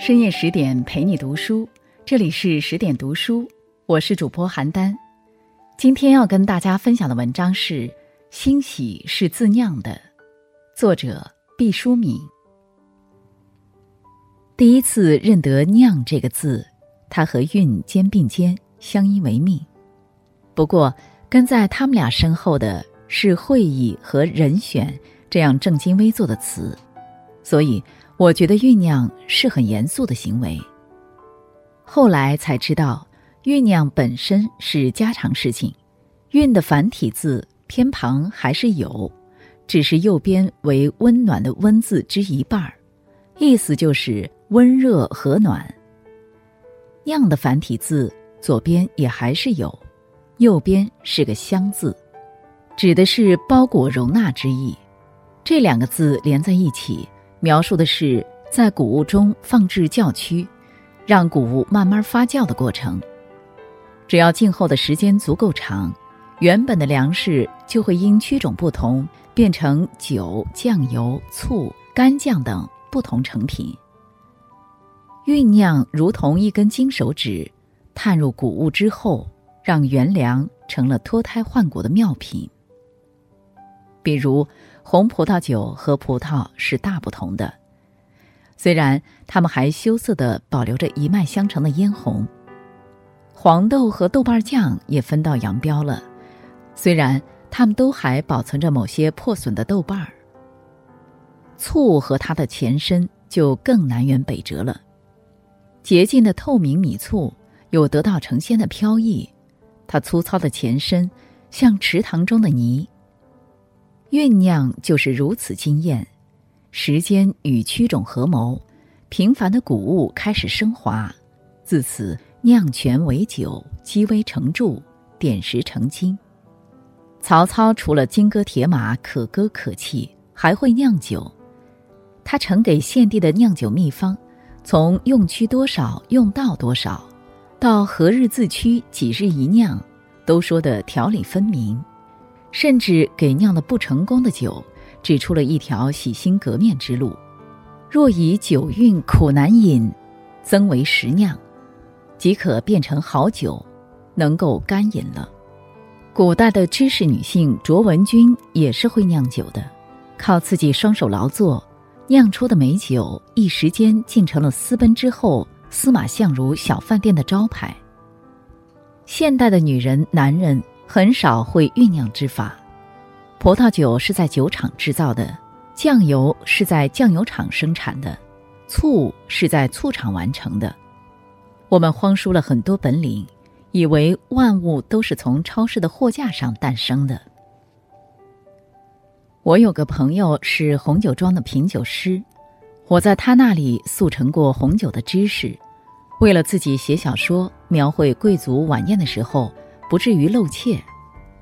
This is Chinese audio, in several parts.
深夜十点陪你读书，这里是十点读书，我是主播邯郸。今天要跟大家分享的文章是《欣喜是自酿的》，作者毕淑敏。第一次认得“酿”这个字，它和“韵”肩并肩，相依为命。不过，跟在他们俩身后的是“会意”和“人选”这样正襟危坐的词，所以。我觉得酝酿是很严肃的行为。后来才知道，酝酿本身是家常事情，韵的繁体字偏旁还是有，只是右边为温暖的温字之一半儿，意思就是温热和暖。酿的繁体字左边也还是有，右边是个香字，指的是包裹容纳之意。这两个字连在一起。描述的是在谷物中放置酵区，让谷物慢慢发酵的过程。只要静候的时间足够长，原本的粮食就会因区种不同，变成酒、酱油、醋、干酱等不同成品。酝酿如同一根金手指，探入谷物之后，让原粮成了脱胎换骨的妙品。比如。红葡萄酒和葡萄是大不同的，虽然它们还羞涩地保留着一脉相承的嫣红。黄豆和豆瓣酱也分道扬镳了，虽然它们都还保存着某些破损的豆瓣儿。醋和它的前身就更南辕北辙了，洁净的透明米醋有得道成仙的飘逸，它粗糙的前身像池塘中的泥。酝酿就是如此惊艳，时间与曲种合谋，平凡的谷物开始升华，自此酿泉为酒，积微成柱，点石成金。曹操除了金戈铁马可歌可泣，还会酿酒。他呈给献帝的酿酒秘方，从用曲多少，用到多少，到何日自曲，几日一酿，都说得条理分明。甚至给酿的不成功的酒指出了一条洗心革面之路：若以酒韵苦难饮，增为十酿，即可变成好酒，能够干饮了。古代的知识女性卓文君也是会酿酒的，靠自己双手劳作酿出的美酒，一时间竟成了私奔之后司马相如小饭店的招牌。现代的女人、男人。很少会酝酿之法，葡萄酒是在酒厂制造的，酱油是在酱油厂生产的，醋是在醋厂完成的。我们荒疏了很多本领，以为万物都是从超市的货架上诞生的。我有个朋友是红酒庄的品酒师，我在他那里速成过红酒的知识。为了自己写小说，描绘贵族晚宴的时候。不至于露怯，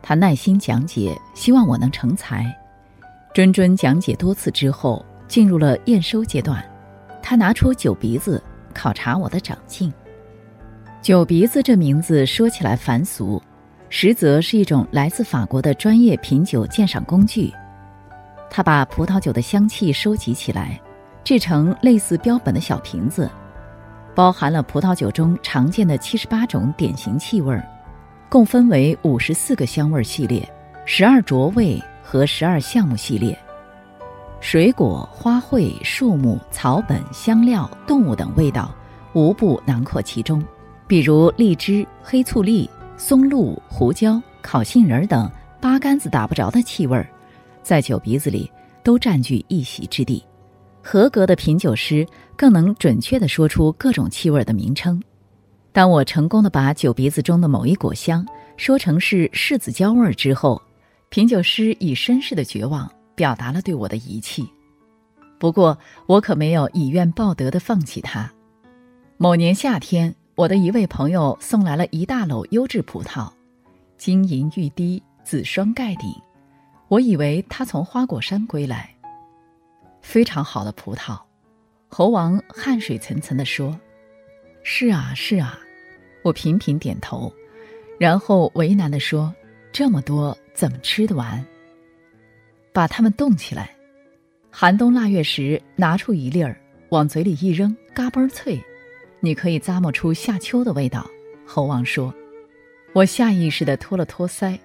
他耐心讲解，希望我能成才。谆谆讲解多次之后，进入了验收阶段。他拿出酒鼻子考察我的长进。酒鼻子这名字说起来凡俗，实则是一种来自法国的专业品酒鉴赏工具。他把葡萄酒的香气收集起来，制成类似标本的小瓶子，包含了葡萄酒中常见的七十八种典型气味儿。共分为五十四个香味系列、十二着味和十二项目系列，水果、花卉、树木、草本、香料、动物等味道，无不囊括其中。比如荔枝、黑醋栗、松露、胡椒、烤杏仁等八竿子打不着的气味，在酒鼻子里都占据一席之地。合格的品酒师更能准确地说出各种气味的名称。当我成功的把酒鼻子中的某一果香说成是柿子椒味儿之后，品酒师以绅士的绝望表达了对我的遗弃。不过我可没有以怨报德的放弃它。某年夏天，我的一位朋友送来了一大篓优质葡萄，金银玉滴，紫霜盖顶。我以为他从花果山归来，非常好的葡萄。猴王汗水涔涔地说：“是啊，是啊。”我频频点头，然后为难地说：“这么多怎么吃得完？把它们冻起来，寒冬腊月时拿出一粒儿，往嘴里一扔，嘎嘣脆，你可以咂摸出夏秋的味道。猴王说：“我下意识地托了托腮，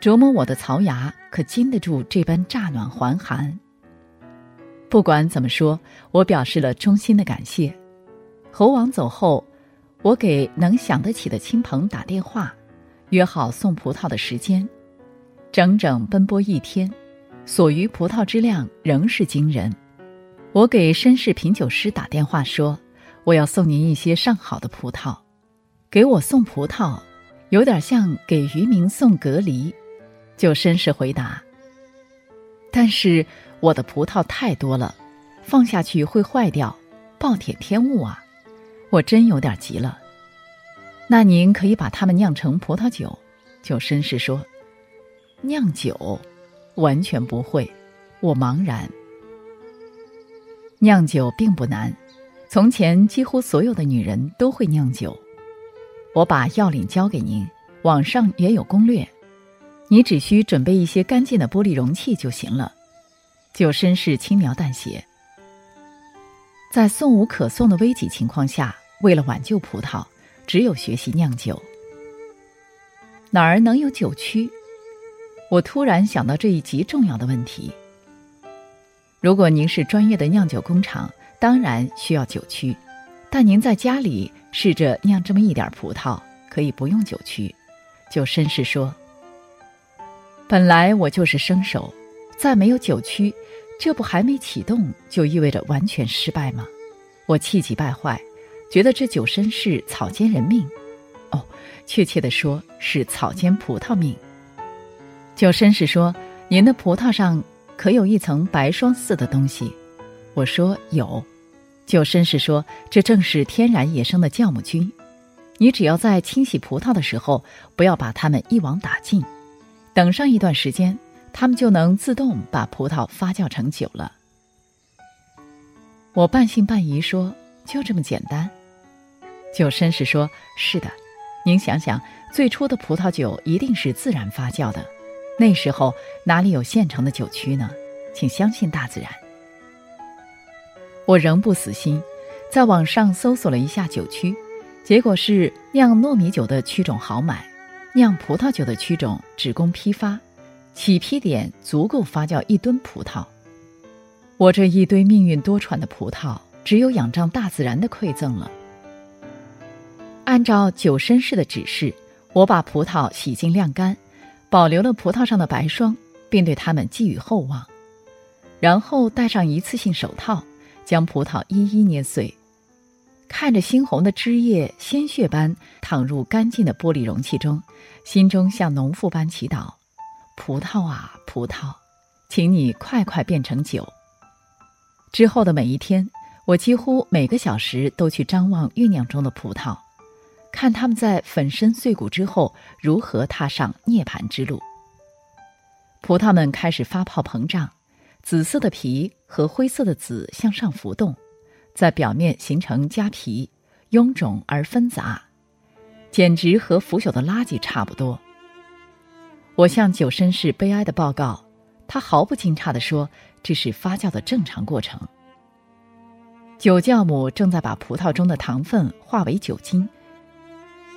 琢磨我的槽牙可经得住这般乍暖还寒。”不管怎么说，我表示了衷心的感谢。猴王走后，我给能想得起的亲朋打电话，约好送葡萄的时间，整整奔波一天，所余葡萄之量仍是惊人。我给绅士品酒师打电话说：“我要送您一些上好的葡萄。”给我送葡萄，有点像给渔民送隔离。就绅士回答：“但是我的葡萄太多了，放下去会坏掉，暴殄天物啊！我真有点急了。那您可以把它们酿成葡萄酒。”就绅士说：“酿酒，完全不会。”我茫然。酿酒并不难，从前几乎所有的女人都会酿酒。我把要领交给您，网上也有攻略，你只需准备一些干净的玻璃容器就行了。就绅士轻描淡写，在送无可送的危急情况下，为了挽救葡萄，只有学习酿酒。哪儿能有酒曲？我突然想到这一极重要的问题。如果您是专业的酿酒工厂，当然需要酒曲，但您在家里。试着酿这么一点葡萄，可以不用酒曲。就绅士说：“本来我就是生手，再没有酒曲，这不还没启动就意味着完全失败吗？”我气急败坏，觉得这酒绅士草菅人命。哦，确切的说是草菅葡萄命。酒绅士说：“您的葡萄上可有一层白霜似的东西？”我说：“有。”酒绅士说：“这正是天然野生的酵母菌，你只要在清洗葡萄的时候，不要把它们一网打尽，等上一段时间，他们就能自动把葡萄发酵成酒了。”我半信半疑说：“就这么简单？”就绅士说：“是的，您想想，最初的葡萄酒一定是自然发酵的，那时候哪里有现成的酒曲呢？请相信大自然。”我仍不死心，在网上搜索了一下酒曲，结果是酿糯米酒的曲种好买，酿葡萄酒的曲种只供批发，起批点足够发酵一吨葡萄。我这一堆命运多舛的葡萄，只有仰仗大自然的馈赠了。按照酒绅士的指示，我把葡萄洗净晾干，保留了葡萄上的白霜，并对它们寄予厚望，然后戴上一次性手套。将葡萄一一捏碎，看着猩红的汁液鲜血般淌入干净的玻璃容器中，心中像农妇般祈祷：“葡萄啊，葡萄，请你快快变成酒。”之后的每一天，我几乎每个小时都去张望酝酿中的葡萄，看它们在粉身碎骨之后如何踏上涅槃之路。葡萄们开始发泡膨胀。紫色的皮和灰色的籽向上浮动，在表面形成痂皮，臃肿而纷杂，简直和腐朽的垃圾差不多。我向酒绅士悲哀的报告，他毫不惊诧地说：“这是发酵的正常过程。酒酵母正在把葡萄中的糖分化为酒精。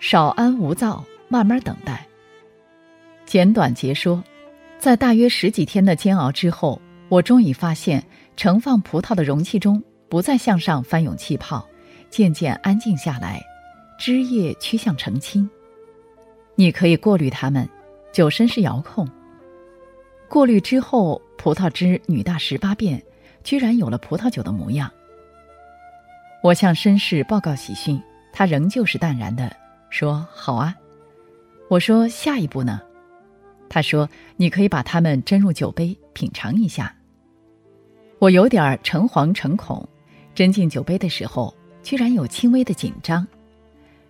少安无躁，慢慢等待。”简短截说，在大约十几天的煎熬之后。我终于发现，盛放葡萄的容器中不再向上翻涌气泡，渐渐安静下来，汁液趋向澄清。你可以过滤它们，酒身是遥控。过滤之后，葡萄汁女大十八变，居然有了葡萄酒的模样。我向绅士报告喜讯，他仍旧是淡然的说：“好啊。”我说：“下一步呢？”他说：“你可以把它们斟入酒杯，品尝一下。”我有点诚惶诚恐，斟进酒杯的时候，居然有轻微的紧张。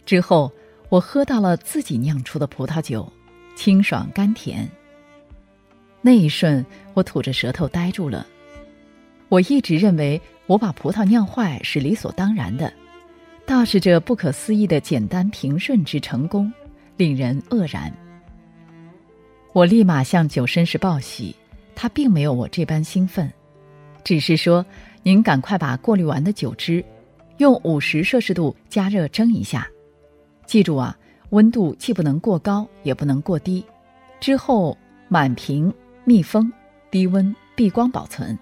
之后，我喝到了自己酿出的葡萄酒，清爽甘甜。那一瞬，我吐着舌头呆住了。我一直认为我把葡萄酿坏是理所当然的，倒是这不可思议的简单平顺之成功，令人愕然。我立马向酒绅士报喜，他并没有我这般兴奋。只是说，您赶快把过滤完的酒汁，用五十摄氏度加热蒸一下。记住啊，温度既不能过高，也不能过低。之后满瓶密封，低温避光保存，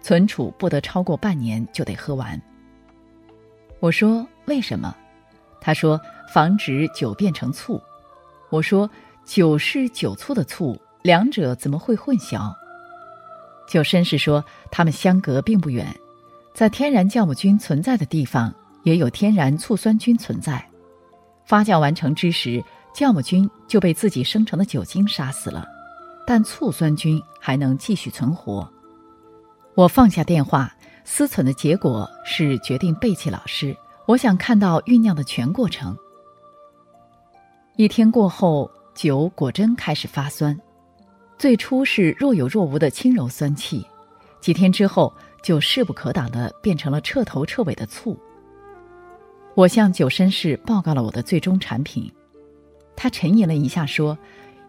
存储不得超过半年就得喝完。我说为什么？他说防止酒变成醋。我说酒是酒醋的醋，两者怎么会混淆？酒绅士说他们相隔并不远，在天然酵母菌存在的地方，也有天然醋酸菌存在。发酵完成之时。酵母菌就被自己生成的酒精杀死了，但醋酸菌还能继续存活。我放下电话，思忖的结果是决定背弃老师。我想看到酝酿的全过程。一天过后，酒果真开始发酸，最初是若有若无的轻柔酸气，几天之后就势不可挡的变成了彻头彻尾的醋。我向酒绅士报告了我的最终产品。他沉吟了一下，说：“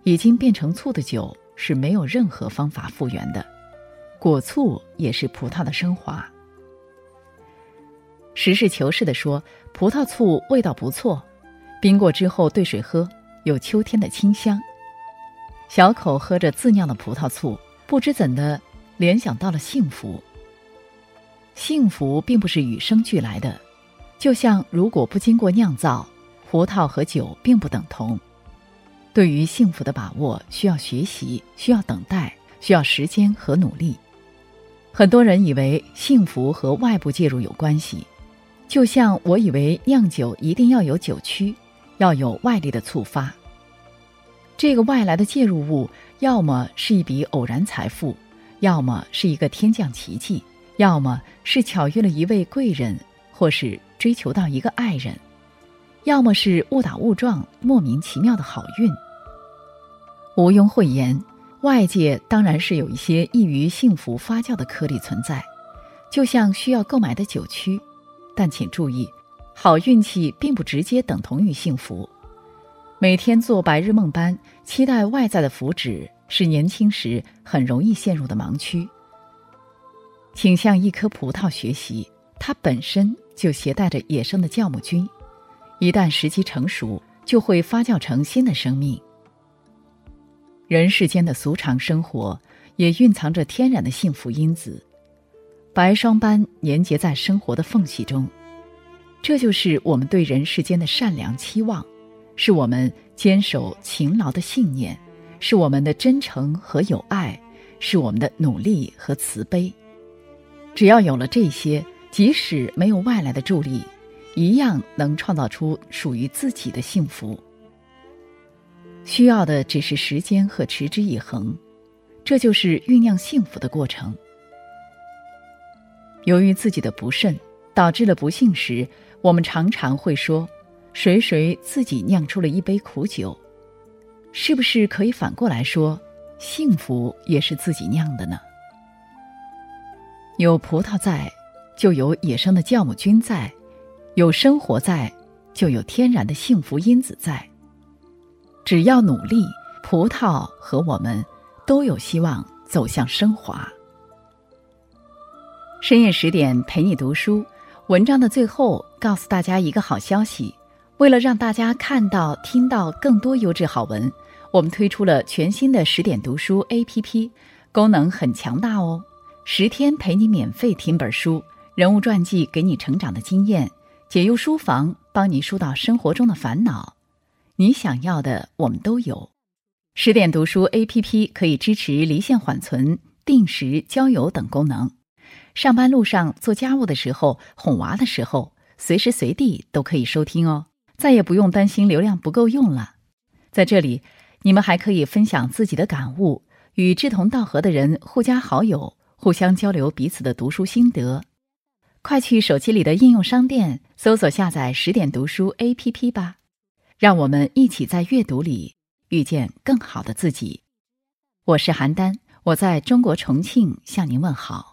已经变成醋的酒是没有任何方法复原的，果醋也是葡萄的升华。”实事求是的说，葡萄醋味道不错，冰过之后兑水喝，有秋天的清香。小口喝着自酿的葡萄醋，不知怎的联想到了幸福。幸福并不是与生俱来的，就像如果不经过酿造。葡萄和酒并不等同，对于幸福的把握需要学习，需要等待，需要时间和努力。很多人以为幸福和外部介入有关系，就像我以为酿酒一定要有酒曲，要有外力的触发。这个外来的介入物，要么是一笔偶然财富，要么是一个天降奇迹，要么是巧遇了一位贵人，或是追求到一个爱人。要么是误打误撞、莫名其妙的好运。毋庸讳言，外界当然是有一些易于幸福发酵的颗粒存在，就像需要购买的酒曲。但请注意，好运气并不直接等同于幸福。每天做白日梦般期待外在的福祉，是年轻时很容易陷入的盲区。请向一颗葡萄学习，它本身就携带着野生的酵母菌。一旦时机成熟，就会发酵成新的生命。人世间的俗常生活，也蕴藏着天然的幸福因子，白霜般粘结在生活的缝隙中。这就是我们对人世间的善良期望，是我们坚守勤劳的信念，是我们的真诚和友爱，是我们的努力和慈悲。只要有了这些，即使没有外来的助力。一样能创造出属于自己的幸福。需要的只是时间和持之以恒，这就是酝酿幸福的过程。由于自己的不慎导致了不幸时，我们常常会说：“谁谁自己酿出了一杯苦酒。”是不是可以反过来说，幸福也是自己酿的呢？有葡萄在，就有野生的酵母菌在。有生活在，就有天然的幸福因子在。只要努力，葡萄和我们都有希望走向升华。深夜十点陪你读书，文章的最后告诉大家一个好消息：为了让大家看到、听到更多优质好文，我们推出了全新的十点读书 APP，功能很强大哦！十天陪你免费听本书，人物传记给你成长的经验。解忧书房，帮你疏导生活中的烦恼。你想要的，我们都有。十点读书 APP 可以支持离线缓存、定时交友等功能。上班路上、做家务的时候、哄娃的时候，随时随地都可以收听哦。再也不用担心流量不够用了。在这里，你们还可以分享自己的感悟，与志同道合的人互加好友，互相交流彼此的读书心得。快去手机里的应用商店搜索下载十点读书 APP 吧，让我们一起在阅读里遇见更好的自己。我是邯郸，我在中国重庆向您问好。